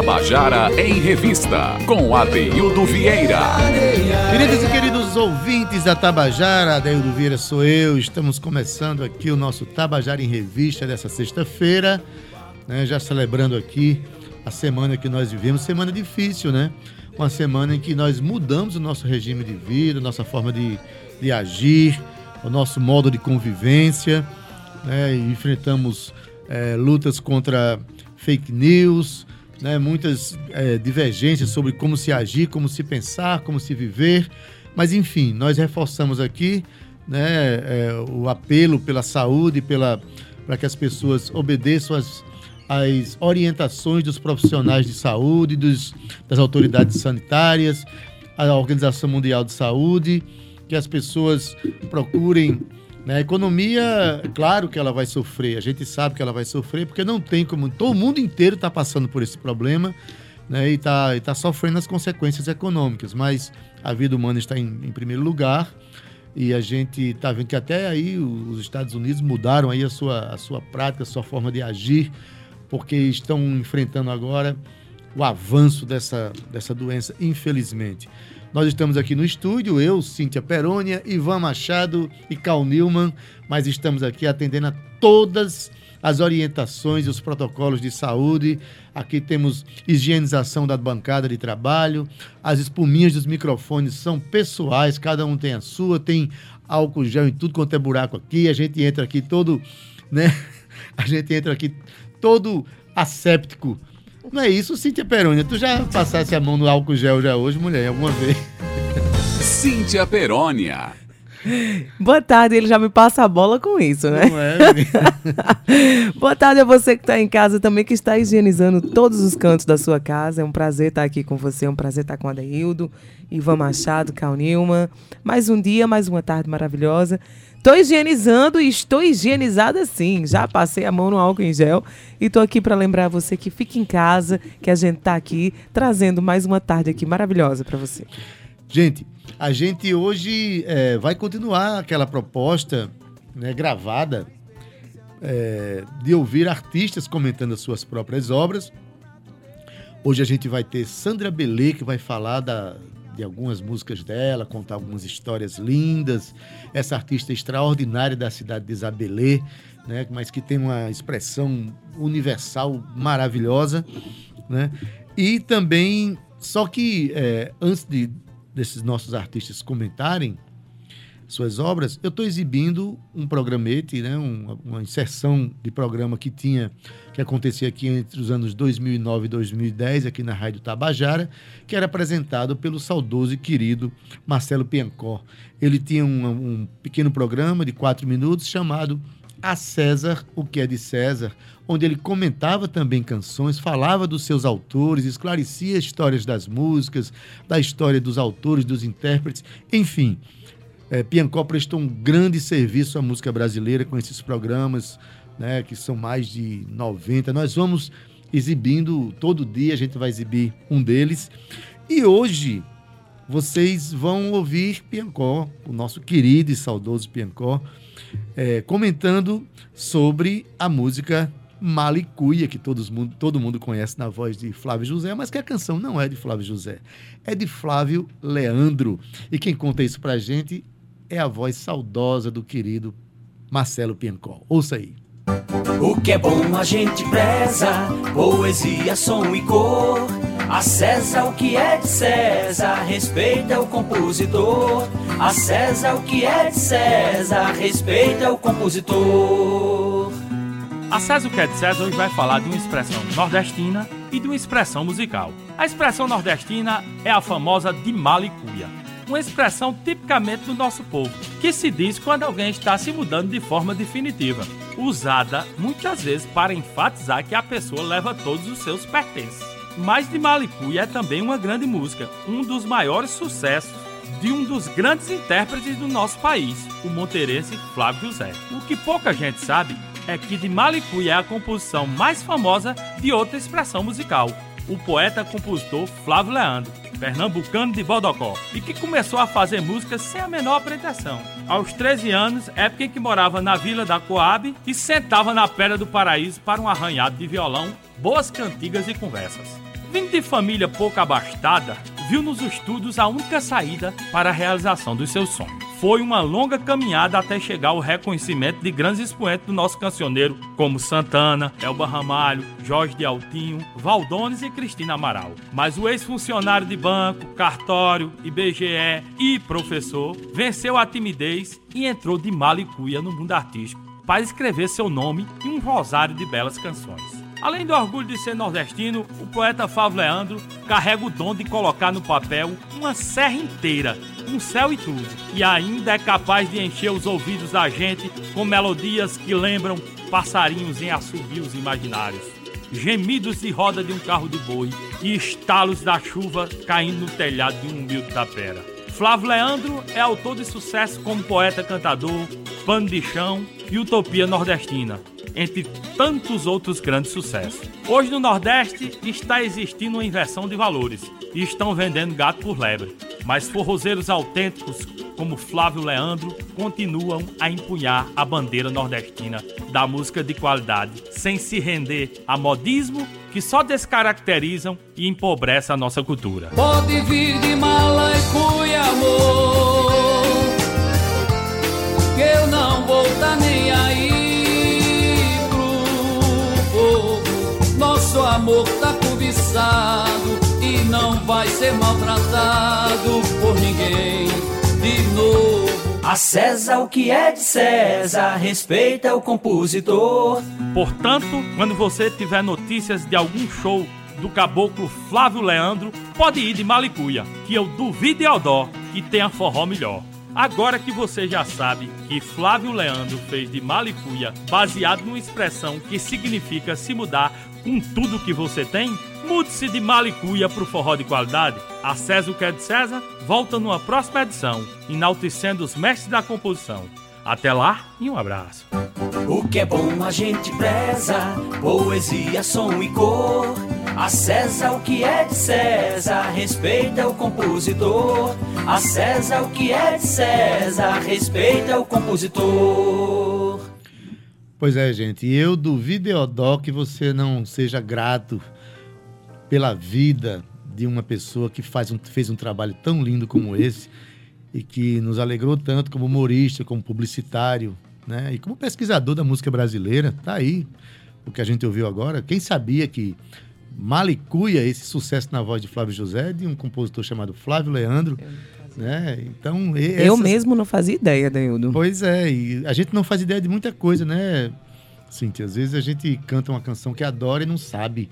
Tabajara em Revista, com Adeildo Vieira. Queridos e queridos ouvintes da Tabajara, Adeildo Vieira sou eu. Estamos começando aqui o nosso Tabajara em Revista dessa sexta-feira, né, já celebrando aqui a semana que nós vivemos, semana difícil, né? Uma semana em que nós mudamos o nosso regime de vida, nossa forma de, de agir, o nosso modo de convivência, né? E enfrentamos é, lutas contra fake news, né, muitas é, divergências sobre como se agir, como se pensar, como se viver. Mas, enfim, nós reforçamos aqui né, é, o apelo pela saúde, pela, para que as pessoas obedeçam às, às orientações dos profissionais de saúde, dos, das autoridades sanitárias, a Organização Mundial de Saúde, que as pessoas procurem? A economia, claro que ela vai sofrer, a gente sabe que ela vai sofrer, porque não tem como. Todo mundo inteiro está passando por esse problema né? e está tá sofrendo as consequências econômicas, mas a vida humana está em, em primeiro lugar e a gente está vendo que até aí os Estados Unidos mudaram aí a sua, a sua prática, a sua forma de agir, porque estão enfrentando agora o avanço dessa, dessa doença, infelizmente. Nós estamos aqui no estúdio, eu, Cíntia Perônia, Ivan Machado e Cal Newman, mas estamos aqui atendendo a todas as orientações e os protocolos de saúde. Aqui temos higienização da bancada de trabalho, as espuminhas dos microfones são pessoais, cada um tem a sua, tem álcool gel em tudo quanto é buraco aqui. A gente entra aqui todo, né? A gente entra aqui todo asséptico não é isso, Cíntia Perônia? Tu já passasse a mão no álcool gel já hoje, mulher, alguma vez? Cíntia Perônia. Boa tarde, ele já me passa a bola com isso, né? Não é, Boa tarde a você que está em casa também, que está higienizando todos os cantos da sua casa. É um prazer estar aqui com você, é um prazer estar com a Adeildo, Ivan Machado, Cal Nilman. Mais um dia, mais uma tarde maravilhosa. Estou higienizando e estou higienizada sim. Já passei a mão no álcool em gel e estou aqui para lembrar você que fique em casa, que a gente está aqui trazendo mais uma tarde aqui maravilhosa para você. Gente, a gente hoje é, vai continuar aquela proposta né, gravada é, de ouvir artistas comentando as suas próprias obras. Hoje a gente vai ter Sandra Belê, que vai falar da, de algumas músicas dela, contar algumas histórias lindas. Essa artista extraordinária da cidade de Isabelê, né, mas que tem uma expressão universal maravilhosa. Né? E também, só que é, antes de, desses nossos artistas comentarem, suas obras, eu estou exibindo um programete, né, uma, inserção de programa que tinha, que acontecia aqui entre os anos 2009 e 2010, aqui na Rádio Tabajara, que era apresentado pelo saudoso e querido Marcelo Piancó. Ele tinha um, um pequeno programa de quatro minutos chamado A César, o que é de César, onde ele comentava também canções, falava dos seus autores, esclarecia histórias das músicas, da história dos autores, dos intérpretes, enfim é, Piancó prestou um grande serviço à música brasileira com esses programas, né, que são mais de 90. Nós vamos exibindo todo dia, a gente vai exibir um deles. E hoje vocês vão ouvir Piancó, o nosso querido e saudoso Piancó, é, comentando sobre a música Malicuia, que todos todo mundo conhece na voz de Flávio José, mas que a canção não é de Flávio José, é de Flávio Leandro. E quem conta isso pra gente é a voz saudosa do querido Marcelo Piancol. Ouça aí. O que é bom a gente preza, poesia, som e cor. A César o que é de César, respeita o compositor. A César o que é de César, respeita o compositor. A César o que é de César hoje vai falar de uma expressão nordestina e de uma expressão musical. A expressão nordestina é a famosa de malicuia uma expressão tipicamente do nosso povo, que se diz quando alguém está se mudando de forma definitiva, usada muitas vezes para enfatizar que a pessoa leva todos os seus pertences. Mas de Malicuia é também uma grande música, um dos maiores sucessos de um dos grandes intérpretes do nosso país, o monterense Flávio José. O que pouca gente sabe é que de Malicuia é a composição mais famosa de outra expressão musical, o poeta-compositor Flávio Leandro, pernambucano de Bodocó, e que começou a fazer música sem a menor apresentação. Aos 13 anos, época em que morava na vila da Coab e sentava na Pedra do Paraíso para um arranhado de violão, boas cantigas e conversas. Vindo de família pouco abastada, viu nos estudos a única saída para a realização dos seus sonhos. Foi uma longa caminhada até chegar ao reconhecimento de grandes expoentes do nosso cancioneiro, como Santana, Elba Ramalho, Jorge de Altinho, Valdones e Cristina Amaral. Mas o ex-funcionário de banco, cartório, IBGE e professor venceu a timidez e entrou de malicuia no mundo artístico para escrever seu nome e um rosário de belas canções. Além do orgulho de ser nordestino, o poeta Fábio Leandro carrega o dom de colocar no papel uma serra inteira, um céu e tudo. E ainda é capaz de encher os ouvidos da gente com melodias que lembram passarinhos em assobios imaginários. Gemidos de roda de um carro de boi e estalos da chuva caindo no telhado de um humilde tapera. Flávio Leandro é autor de sucesso como poeta cantador, pano de chão e utopia nordestina entre tantos outros grandes sucessos. Hoje no Nordeste está existindo uma inversão de valores e estão vendendo gato por lebre. Mas forrozeiros autênticos como Flávio Leandro continuam a empunhar a bandeira nordestina da música de qualidade, sem se render a modismo que só descaracterizam e empobrecem a nossa cultura. Pode vir de mala e cuia, amor, que eu não vou tá nem aí. nosso amor tá cobiçado vai ser maltratado por ninguém de novo. A César o que é de César, respeita o compositor. Portanto, quando você tiver notícias de algum show do caboclo Flávio Leandro, pode ir de Malicuia, que eu duvido e dó que tenha forró melhor. Agora que você já sabe que Flávio Leandro fez de Malicuia baseado numa expressão que significa se mudar com tudo que você tem, mude-se de Malicuia para o forró de qualidade. A César o que é de César volta numa próxima edição, enaltecendo os mestres da composição. Até lá e um abraço. O que é bom a gente preza, poesia, som e cor. A César o que é de César, respeita o compositor. A César o que é de César, respeita o compositor. Pois é, gente, eu duvido, Eodó, que você não seja grato pela vida de uma pessoa que faz um, fez um trabalho tão lindo como esse e que nos alegrou tanto como humorista, como publicitário, né? E como pesquisador da música brasileira, tá aí o que a gente ouviu agora. Quem sabia que Malicuia, esse sucesso na voz de Flávio José, de um compositor chamado Flávio Leandro, né? Então, essas... eu mesmo não fazia ideia, Deildo. Pois é, e a gente não faz ideia de muita coisa, né? Cintia, às vezes a gente canta uma canção que adora e não sabe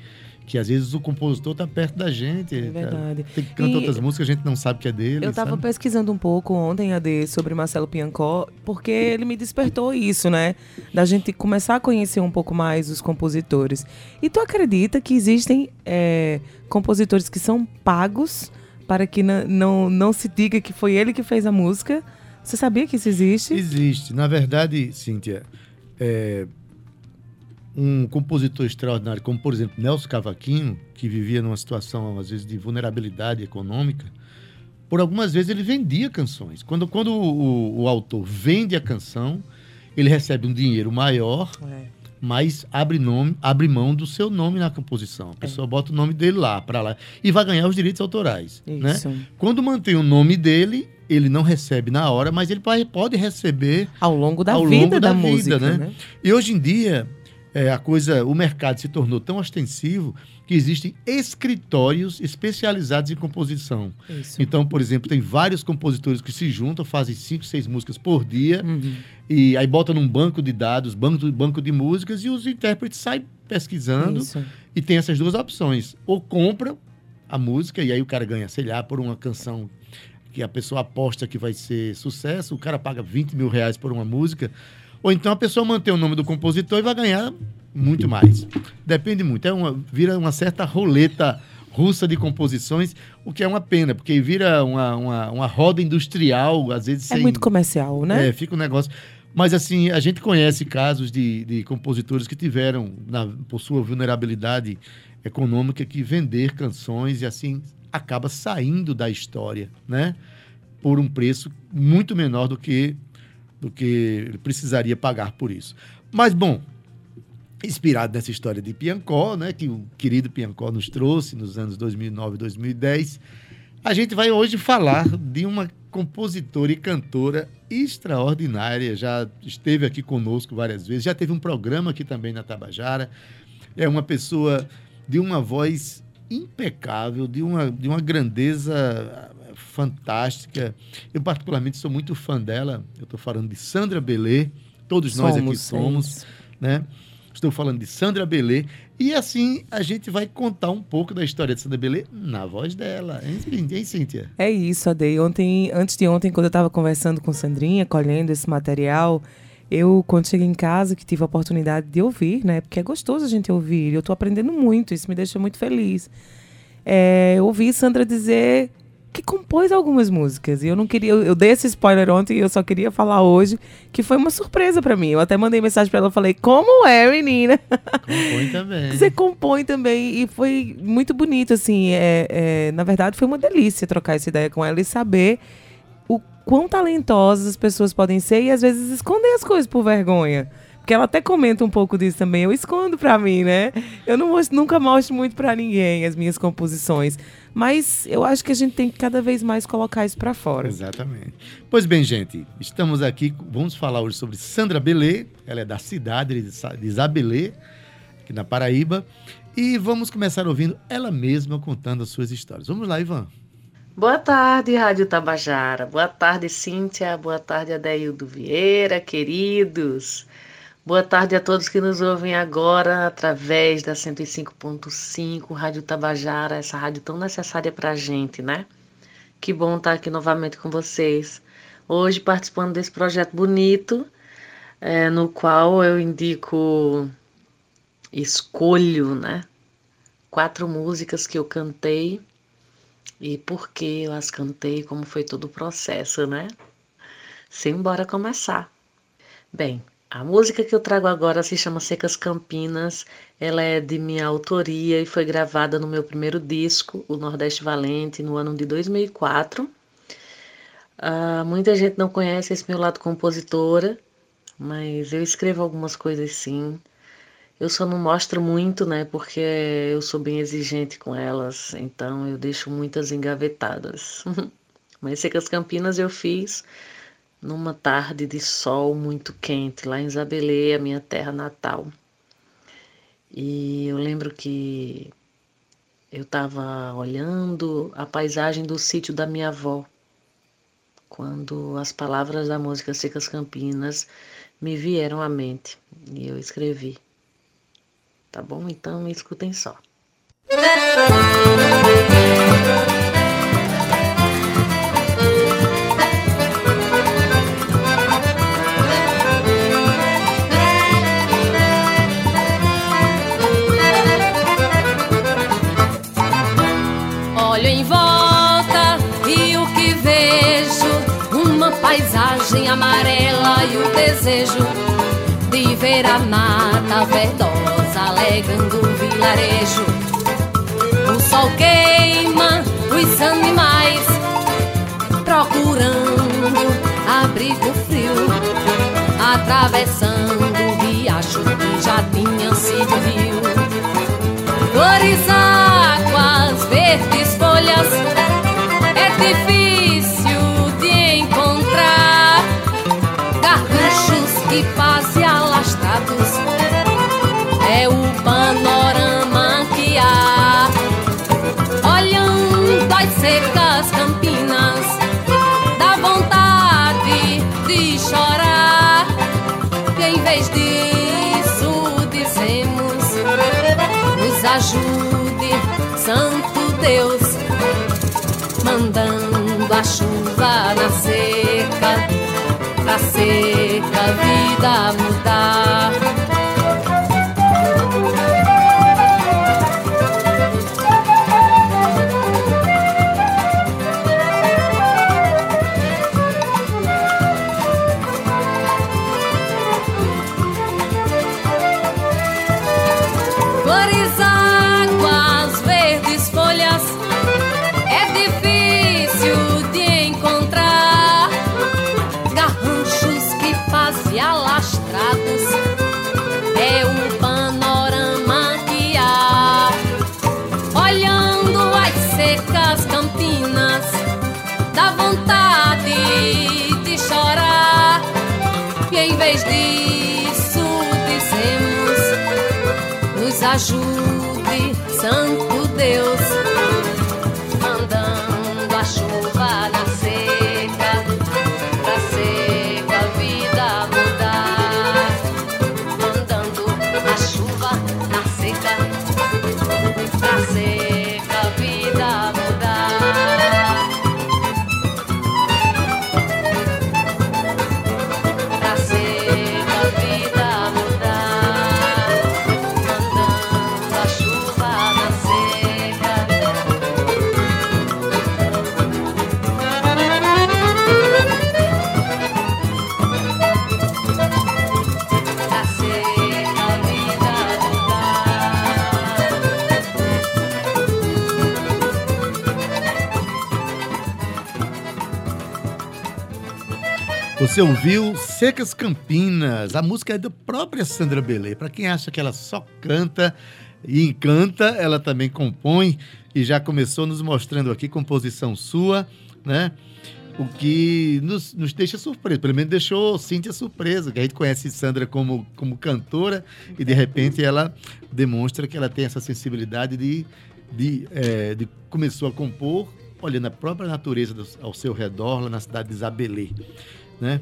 que às vezes o compositor está perto da gente. É verdade. Tem que cantar outras músicas, a gente não sabe que é dele. Eu estava pesquisando um pouco ontem, AD, sobre Marcelo Piancó, porque ele me despertou isso, né? Da gente começar a conhecer um pouco mais os compositores. E tu acredita que existem é, compositores que são pagos para que não, não se diga que foi ele que fez a música? Você sabia que isso existe? Existe. Na verdade, Cíntia, é, um compositor extraordinário, como por exemplo Nelson Cavaquinho, que vivia numa situação às vezes de vulnerabilidade econômica, por algumas vezes ele vendia canções. Quando, quando o, o autor vende a canção, ele recebe um dinheiro maior, é. mas abre, nome, abre mão do seu nome na composição. A pessoa é. bota o nome dele lá, para lá, e vai ganhar os direitos autorais. Né? Quando mantém o nome dele, ele não recebe na hora, mas ele pode receber ao longo da ao vida longo da, da vida, música, né? né? E hoje em dia é, a coisa, o mercado se tornou tão ostensivo que existem escritórios especializados em composição. Isso. Então, por exemplo, tem vários compositores que se juntam, fazem cinco, seis músicas por dia uhum. e aí botam num banco de dados, banco, banco de músicas e os intérpretes saem pesquisando Isso. e tem essas duas opções: ou compram a música e aí o cara ganha, sei lá, por uma canção que a pessoa aposta que vai ser sucesso, o cara paga 20 mil reais por uma música ou então a pessoa mantém o nome do compositor e vai ganhar muito mais. Depende muito. É uma, vira uma certa roleta russa de composições, o que é uma pena, porque vira uma, uma, uma roda industrial, às vezes. É sem, muito comercial, né? É, fica um negócio. Mas, assim, a gente conhece casos de, de compositores que tiveram, na, por sua vulnerabilidade econômica, que vender canções e, assim, acaba saindo da história, né? Por um preço muito menor do que do que ele precisaria pagar por isso. Mas, bom, inspirado nessa história de Piancó, né, que o querido Piancó nos trouxe nos anos 2009 e 2010. A gente vai hoje falar de uma compositora e cantora extraordinária, já esteve aqui conosco várias vezes, já teve um programa aqui também na Tabajara. É uma pessoa de uma voz impecável, de uma, de uma grandeza fantástica. Eu, particularmente, sou muito fã dela. Eu estou falando de Sandra Belê, todos somos, nós aqui somos, né? Estou falando de Sandra Belê. E assim a gente vai contar um pouco da história de Sandra Belê na voz dela. Hein, hein Cíntia? É isso, Adei. Ontem, antes de ontem, quando eu estava conversando com Sandrinha, colhendo esse material, eu, quando cheguei em casa, que tive a oportunidade de ouvir, né? Porque é gostoso a gente ouvir. Eu estou aprendendo muito, isso me deixa muito feliz. É, eu ouvi Sandra dizer que compôs algumas músicas. E eu não queria. Eu, eu dei esse spoiler ontem e eu só queria falar hoje que foi uma surpresa para mim. Eu até mandei mensagem para ela, falei: "Como é, menina?" Compõe também. Você compõe também e foi muito bonito assim. É, é, na verdade, foi uma delícia trocar essa ideia com ela e saber o quão talentosas as pessoas podem ser e às vezes esconder as coisas por vergonha. Porque ela até comenta um pouco disso também. Eu escondo para mim, né? Eu não mostro, nunca mostro muito para ninguém as minhas composições. Mas eu acho que a gente tem que cada vez mais colocar isso para fora. Exatamente. Pois bem, gente, estamos aqui, vamos falar hoje sobre Sandra Belê. Ela é da cidade de Isabelê, aqui na Paraíba. E vamos começar ouvindo ela mesma contando as suas histórias. Vamos lá, Ivan. Boa tarde, Rádio Tabajara. Boa tarde, Cíntia. Boa tarde, Adeildo Vieira, queridos. Boa tarde a todos que nos ouvem agora através da 105.5 Rádio Tabajara, essa rádio tão necessária para a gente, né? Que bom estar aqui novamente com vocês. Hoje participando desse projeto bonito, é, no qual eu indico, escolho, né? Quatro músicas que eu cantei e por que eu as cantei, como foi todo o processo, né? Simbora começar. Bem, a música que eu trago agora se chama Secas Campinas. Ela é de minha autoria e foi gravada no meu primeiro disco, o Nordeste Valente, no ano de 2004. Uh, ah, muita gente não conhece esse meu lado compositora, mas eu escrevo algumas coisas sim. Eu só não mostro muito, né? Porque eu sou bem exigente com elas, então eu deixo muitas engavetadas. mas Secas Campinas eu fiz numa tarde de sol muito quente, lá em Isabelê, a minha terra natal. E eu lembro que eu estava olhando a paisagem do sítio da minha avó, quando as palavras da música Secas Campinas me vieram à mente e eu escrevi. Tá bom? Então escutem só. Amarela e o desejo de ver a mata verdosa alegrando o vilarejo. O sol queima os animais, procurando abrigo frio, atravessando o riacho que já tinha sido rio. Flores, águas, verdes folhas, mandando a chuva na seca pra seca vida mudar. Depois disso dissemos, nos ajude, Santo Deus, Você ouviu Secas Campinas, a música é da própria Sandra Belê. Para quem acha que ela só canta e encanta, ela também compõe e já começou nos mostrando aqui composição sua, né? O que nos, nos deixa surpreso, pelo menos deixou Cíntia surpresa, que a gente conhece Sandra como, como cantora e de repente ela demonstra que ela tem essa sensibilidade de, de, eh, de começou a compor olhando a própria natureza do- ao seu redor, lá na cidade de Isabelê né?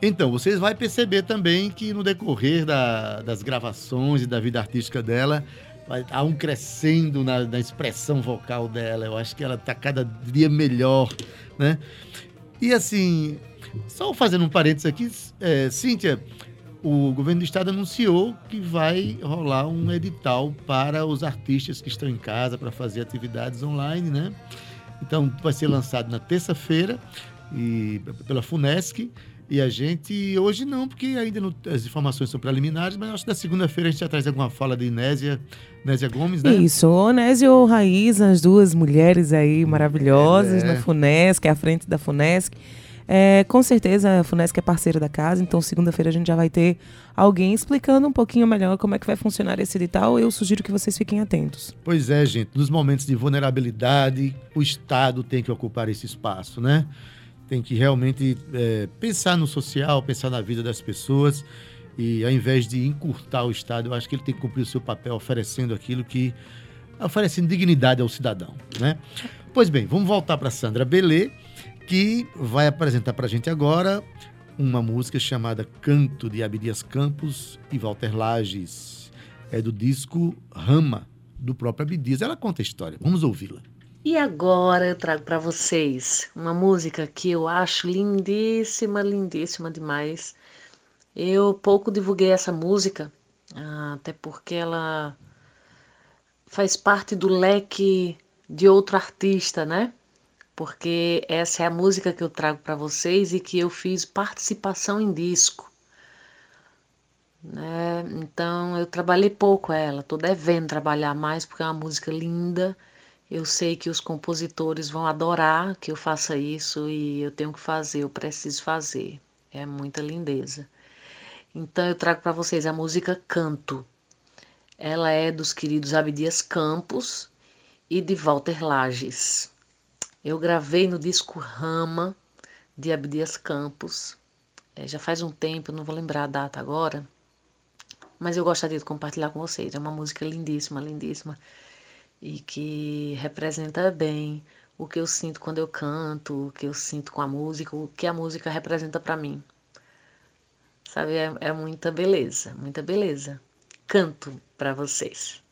Então, vocês vão perceber também que no decorrer da- das gravações e da vida artística dela, há um crescendo na, na expressão vocal dela. Eu acho que ela está cada dia melhor, né? E assim, só fazendo um parênteses aqui, é, Cíntia, o governo do estado anunciou que vai rolar um edital para os artistas que estão em casa para fazer atividades online, né? Então, vai ser lançado na terça-feira e pela Funesc. E a gente, hoje não, porque ainda não- as informações são preliminares, mas acho que na segunda-feira a gente já traz alguma fala de Inésia, Inésia Gomes, né? Isso, Onésio ou Raíza, as duas mulheres aí maravilhosas É. na Funesc, à frente da Funesc. É, com certeza a Funesc é parceira da casa, então segunda-feira a gente já vai ter alguém explicando um pouquinho melhor como é que vai funcionar esse edital. Eu sugiro que vocês fiquem atentos. Pois é, gente, nos momentos de vulnerabilidade, o Estado tem que ocupar esse espaço, né? Tem que realmente é, pensar no social, pensar na vida das pessoas e ao invés de encurtar o Estado, eu acho que ele tem que cumprir o seu papel oferecendo aquilo que oferecendo dignidade ao cidadão, né? Pois bem, vamos voltar para Sandra Belê, que vai apresentar para a gente agora uma música chamada Canto de Abdias Campos e Walter Lages. É do disco Rama, do próprio Abdias. Ela conta a história. Vamos ouvi-la. E agora eu trago para vocês uma música que eu acho lindíssima, lindíssima demais. Eu pouco divulguei essa música, ah, até porque ela faz parte do leque de outro artista, né? Porque essa é a música que eu trago para vocês e que eu fiz participação em disco. Né? Então eu trabalhei pouco ela, tô devendo trabalhar mais porque é uma música linda. Eu sei que os compositores vão adorar que eu faça isso e eu tenho que fazer, eu preciso fazer. É muita lindeza. Então eu trago para vocês a música Canto. Ela é dos queridos Abdias Campos e de Walter Lages. Eu gravei no disco Rama de Abdias Campos. É, já faz um tempo, não vou lembrar a data agora, mas eu gostaria de compartilhar com vocês. É uma música lindíssima, lindíssima e que representa bem o que eu sinto quando eu canto, o que eu sinto com a música, o que a música representa para mim. Sabe, é, é muita beleza, muita beleza. Canto para vocês.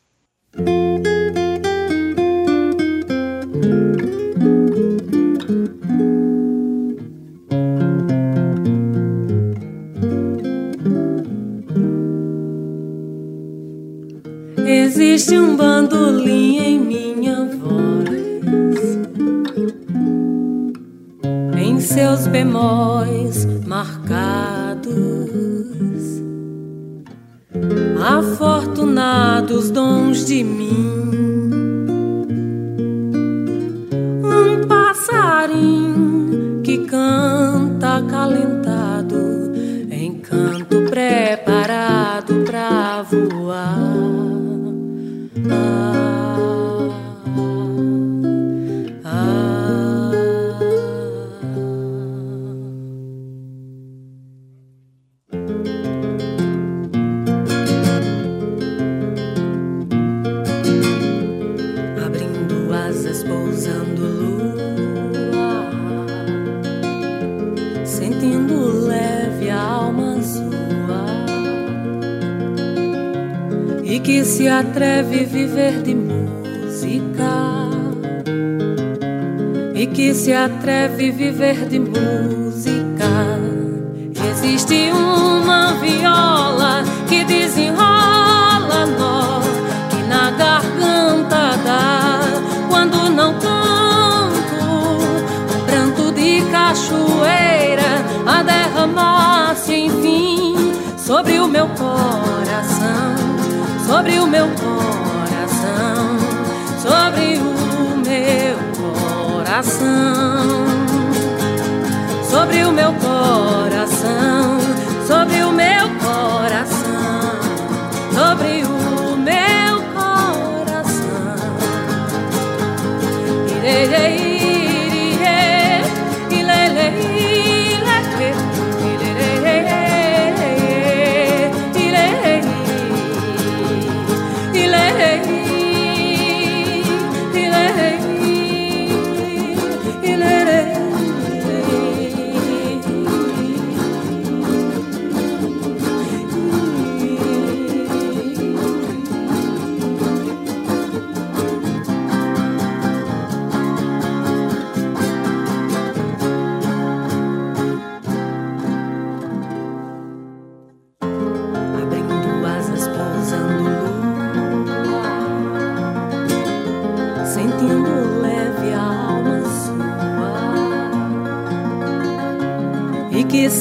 Existe um bandolim em minha voz, em seus bemóis marcados, afortunados dons de mim. Um passarinho que canta atreve viver de música. Existe uma viola que desenrola nó que na garganta dá quando não canto um pranto de cachoeira a derramar-se enfim sobre o meu coração, sobre o meu coração, coração, sobre o meu coração, sobre o meu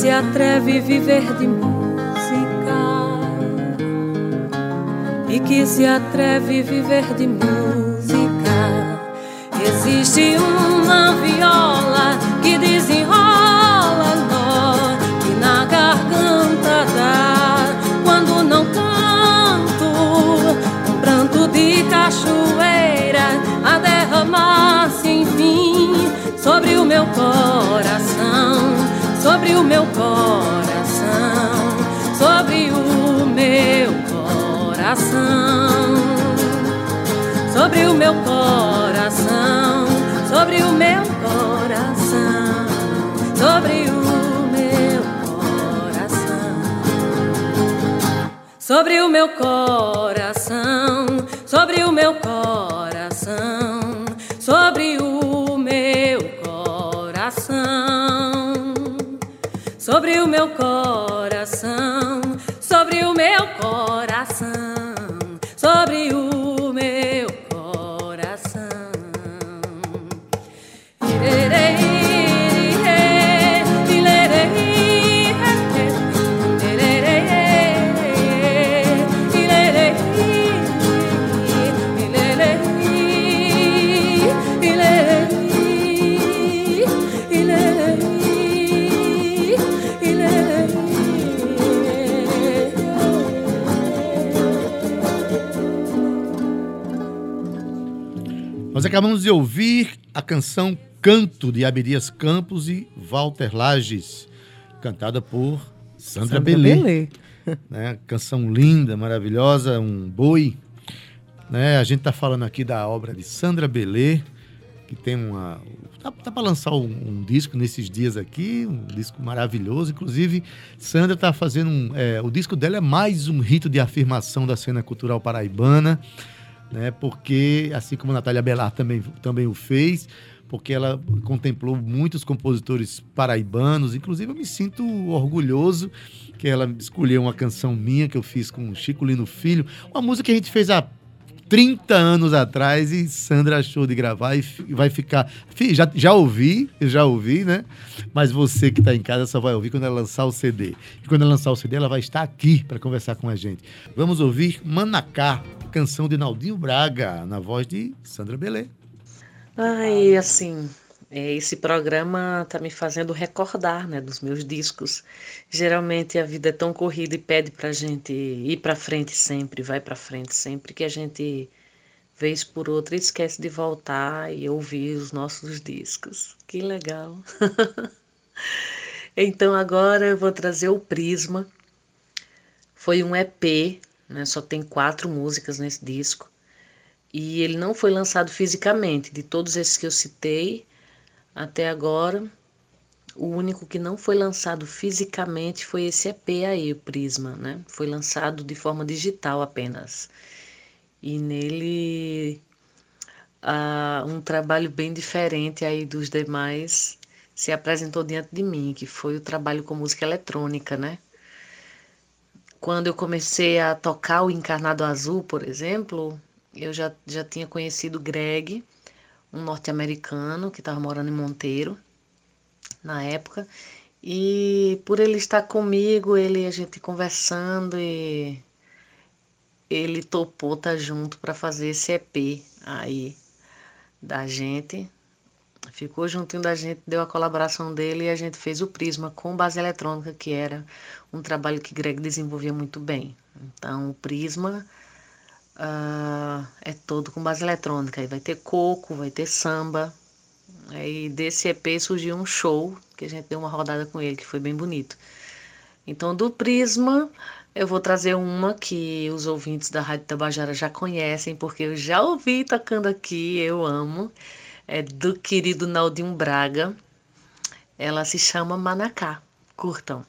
se atreve a viver de música, e que se atreve a viver de música. Existe uma viola que desenrola nó que na garganta dá. Quando não canto um pranto de cachoeira a derramar-se enfim sobre o meu coração, sobre o meu coração, sobre o meu coração. Sobre o meu coração, sobre o meu coração, sobre o meu coração, sobre o meu coração, sobre o meu coração, sobre o meu coração, acabamos de ouvir a canção Canto de Abdias Campos e Walter Lages, cantada por Sandra, Sandra Belê. Belê. Né? Canção linda, maravilhosa, um boi. Né? A gente está falando aqui da obra de Sandra Belê, que tem uma. Tá, tá para lançar um, um disco nesses dias aqui, um disco maravilhoso. Inclusive, Sandra está fazendo um. é, o disco dela é mais um rito de afirmação da cena cultural paraibana, né? Porque, assim como a Natália Belar também, também o fez, porque ela contemplou muitos compositores paraibanos. Inclusive, eu me sinto orgulhoso que ela escolheu uma canção minha que eu fiz com Chico Lino Filho, uma música que a gente fez há 30 anos atrás e Sandra achou de gravar e vai ficar. Fi, Já, já ouvi, já ouvi, né? Mas você que está em casa só vai ouvir quando ela lançar o CD. E quando ela lançar o CD, ela vai estar aqui para conversar com a gente. Vamos ouvir Manacá, canção de Naldinho Braga, na voz de Sandra Belê. Ai, assim, esse programa tá me fazendo recordar, né, dos meus discos. Geralmente a vida é tão corrida e pede pra gente ir pra frente sempre, vai pra frente sempre, que a gente, vez por outra, esquece de voltar e ouvir os nossos discos. Que legal! Então agora eu vou trazer o Prisma. Foi um EP, né, só tem quatro músicas nesse disco. E ele não foi lançado fisicamente. De todos esses que eu citei até agora, o único que não foi lançado fisicamente foi esse EP aí, o Prisma, né? Foi lançado de forma digital apenas. E nele uh, um trabalho bem diferente aí dos demais se apresentou diante de mim, que foi o trabalho com música eletrônica, né? Quando eu comecei a tocar o Encarnado Azul, por exemplo, eu já, já tinha conhecido Greg, um norte-americano que estava morando em Monteiro na época. E por ele estar comigo, ele a gente conversando e ele topou tá junto para fazer esse EP aí da gente. Ficou juntinho da gente, deu a colaboração dele e a gente fez o Prisma com base eletrônica, que era um trabalho que Greg desenvolvia muito bem. Então, o Prisma uh, é todo com base eletrônica. Aí vai ter coco, vai ter samba, Aí desse EP surgiu um show que a gente deu uma rodada com ele, que foi bem bonito. Então, do Prisma, eu vou trazer uma que os ouvintes da Rádio Tabajara já conhecem, porque eu já ouvi tocando aqui, eu amo. É do querido Naldinho Braga. Ela se chama Manacá. Curtam.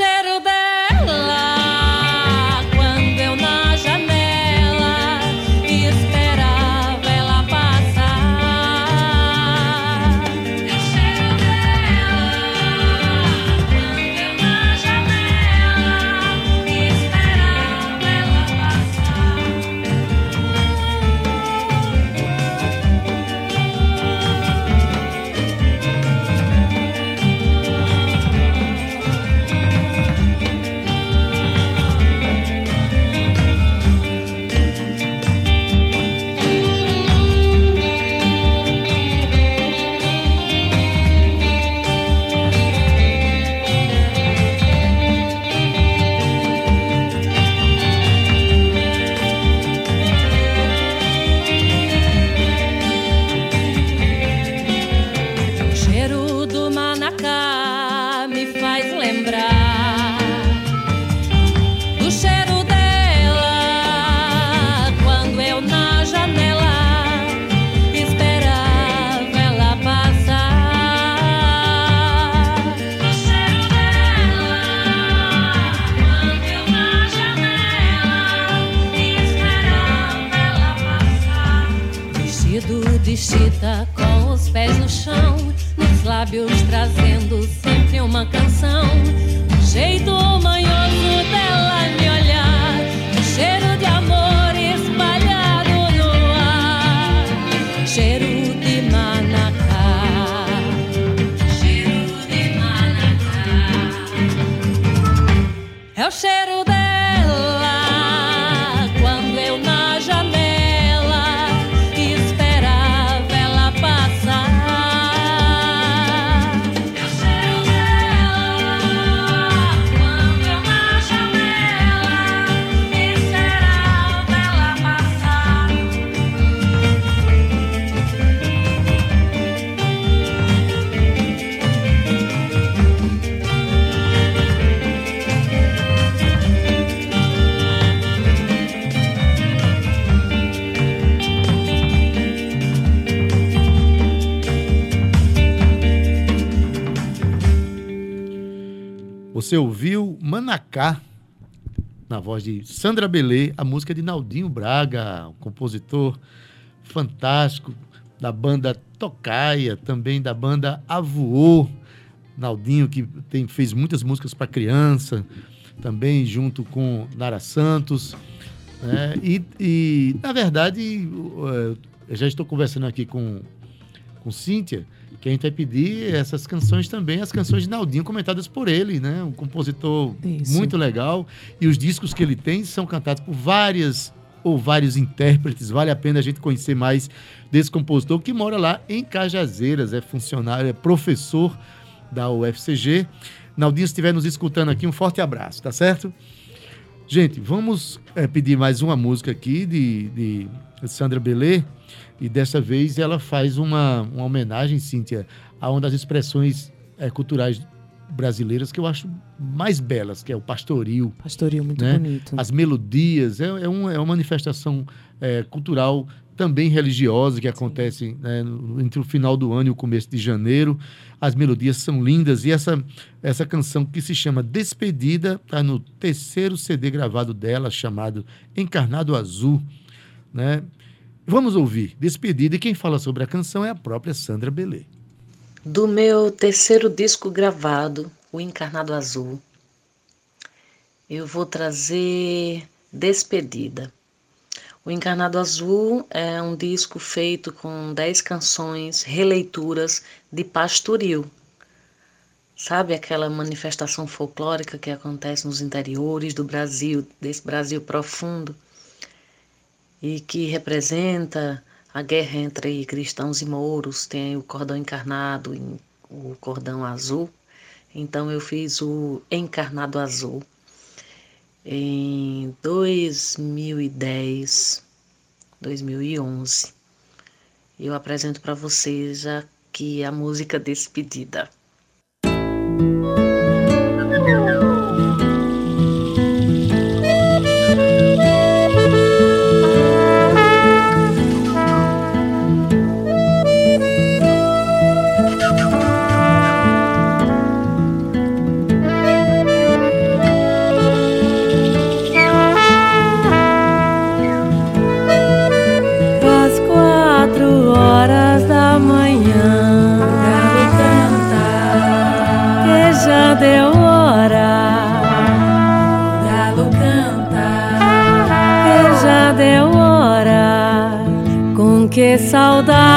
É você ouviu Manacá, na voz de Sandra Belê, a música de Naldinho Braga, um compositor fantástico da banda Tocaia, também da banda Avuô. Naldinho, que tem, fez muitas músicas para criança, também junto com Nara Santos. Né? E, e, na verdade, eu já estou conversando aqui com, com Cíntia, que a gente vai pedir essas canções também, as canções de Naldinho comentadas por ele, né? Um compositor Isso. muito legal. E os discos que ele tem são cantados por várias ou vários intérpretes. Vale a pena a gente conhecer mais desse compositor que mora lá em Cajazeiras, é funcionário, é professor da UFCG. Naldinho, se estiver nos escutando aqui, um forte abraço, tá certo? Gente, vamos é, pedir mais uma música aqui de, de Sandra Belê. E dessa vez ela faz uma, uma homenagem, Cíntia, a uma das expressões é, culturais brasileiras que eu acho mais belas, que é o pastoril. Pastoril, muito né? bonito. As melodias, é, é, uma, é uma manifestação é, cultural também religiosa que acontece né, entre o final do ano e o começo de janeiro. As melodias são lindas e essa, essa canção que se chama Despedida está no terceiro CD gravado dela, chamado Encarnado Azul. Né? Vamos ouvir Despedida e quem fala sobre a canção é a própria Sandra Belê. Do meu terceiro disco gravado, O Encarnado Azul, eu vou trazer Despedida. O Encarnado Azul é um disco feito com dez canções, releituras de pastoril. Sabe aquela manifestação folclórica que acontece nos interiores do Brasil, desse Brasil profundo, e que representa a guerra entre cristãos e mouros, tem o cordão encarnado o cordão azul. Então eu fiz o encarnado azul em 2010, 2011. Eu apresento para vocês aqui a música Despedida. 扫荡。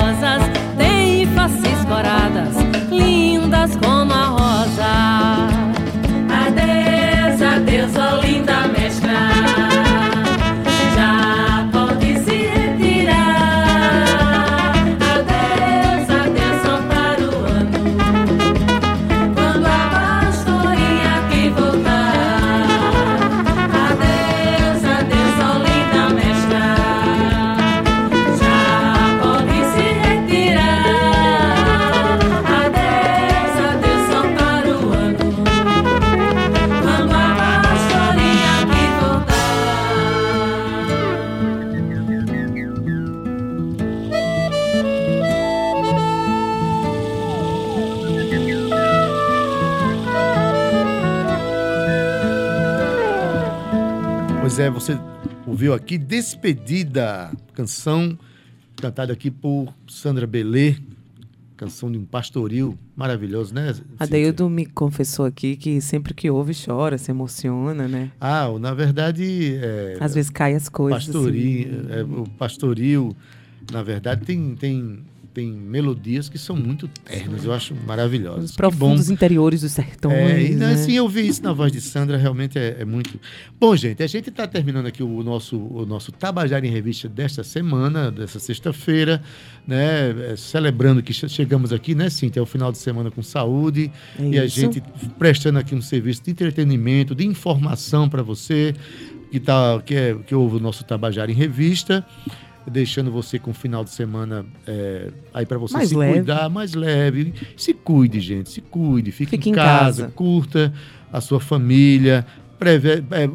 Você ouviu aqui Despedida, canção cantada aqui por Sandra Belê, canção de um pastoril maravilhoso, né? Adeildo me confessou aqui que sempre que ouve chora, se emociona, né? Ah, na verdade... É, Às vezes cai as coisas. Pastoril, assim. é, o pastoril, na verdade, tem, tem tem melodias que são muito ternas, eu acho maravilhosas. Os profundos interiores dos sertões. É, e né? assim, eu vi isso na voz de Sandra, realmente é, é muito. Bom, gente, a gente está terminando aqui o nosso, o nosso Tabajara em Revista desta semana, dessa sexta-feira, né? É, celebrando que chegamos aqui, né, Cintia, ao final de semana com saúde. É e a gente prestando aqui um serviço de entretenimento, de informação para você que, tá, que, é, que ouve o nosso Tabajara em Revista deixando você com o final de semana é, aí para você mais se leve. cuidar, mais leve. Se cuide, gente, se cuide. Fique, Fique em, casa, casa, curta a sua família, preve, é,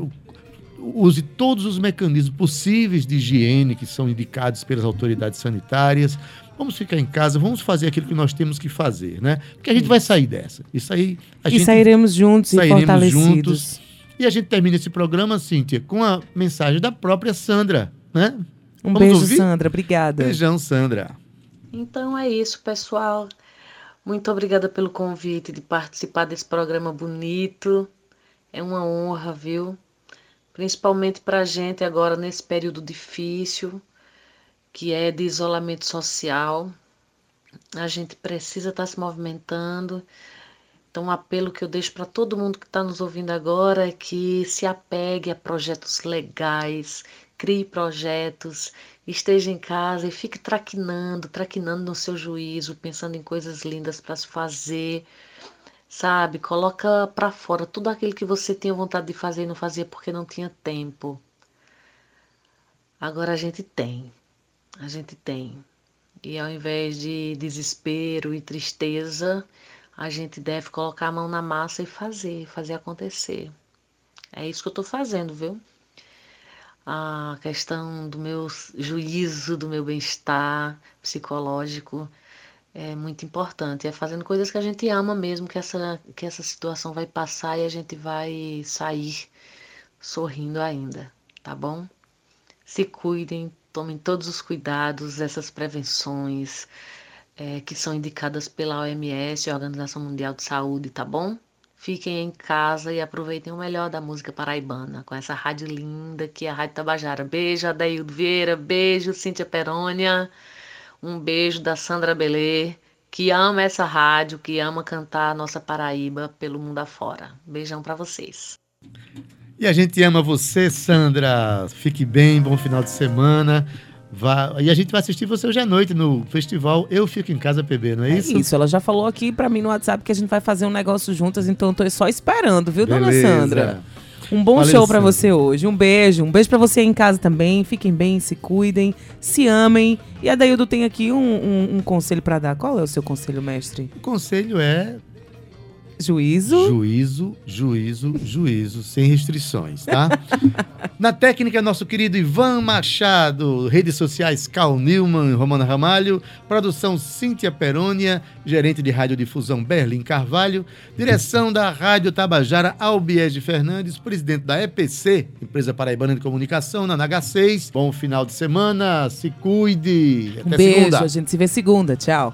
use todos os mecanismos possíveis de higiene que são indicados pelas autoridades sanitárias. Vamos ficar em casa, vamos fazer aquilo que nós temos que fazer, né? Porque a gente vai sair dessa. Isso aí. A e gente, sairemos juntos sairemos e fortalecidos. Juntos. E a gente termina esse programa, Cíntia, com a mensagem da própria Sandra, né? Um Vamos beijo, ouvir? Sandra. Obrigada. Beijão, Sandra. Então é isso, pessoal. Muito obrigada pelo convite de participar desse programa bonito. É uma honra, viu? Principalmente para a gente agora nesse período difícil, que é de isolamento social. A gente precisa estar tá se movimentando. Então, um apelo que eu deixo para todo mundo que está nos ouvindo agora é que se apegue a projetos legais, crie projetos, esteja em casa e fique traquinando, traquinando no seu juízo, pensando em coisas lindas para se fazer, sabe? Coloca para fora tudo aquilo que você tinha vontade de fazer e não fazia porque não tinha tempo. Agora a gente tem, a gente tem. E ao invés de desespero e tristeza, a gente deve colocar a mão na massa e fazer, fazer acontecer. É isso que eu estou fazendo, viu? a questão do meu juízo, do meu bem-estar psicológico é muito importante. É fazendo coisas que a gente ama mesmo, que essa, que essa situação vai passar e a gente vai sair sorrindo ainda, tá bom? Se cuidem, tomem todos os cuidados, essas prevenções é, que são indicadas pela OMS, a Organização Mundial de Saúde, tá bom? Fiquem em casa e aproveitem o melhor da música paraibana com essa rádio linda que é a Rádio Tabajara. Beijo, Adaildo Vieira. Beijo, Cíntia Perônia. Um beijo da Sandra Belê, que ama essa rádio, que ama cantar a nossa Paraíba pelo mundo afora. Beijão para vocês. E a gente ama você, Sandra. Fique bem, bom final de semana. Vá, e a gente vai assistir você hoje à noite no festival Eu Fico em Casa PB, não é, é isso? Isso, ela já falou aqui para mim no WhatsApp que a gente vai fazer um negócio juntas, então eu tô só esperando, viu, Beleza. dona Sandra? Um bom Valeu, show para você hoje. Um beijo. Um beijo para você aí em casa também. Fiquem bem, se cuidem, se amem. E a Daildo tem aqui um, um, um conselho para dar. Qual é o seu conselho, mestre? O conselho é Juízo. Juízo, juízo, juízo, sem restrições, tá? Na técnica, nosso querido Ivan Machado, redes sociais Cal Newman, Romana Ramalho, produção Cíntia Perônia, gerente de radiodifusão Berlim Carvalho, direção da Rádio Tabajara Albiege Fernandes, presidente da EPC, Empresa Paraibana de Comunicação, na NH6. Bom final de semana, se cuide. Até um beijo, segunda. a gente se vê segunda. Tchau.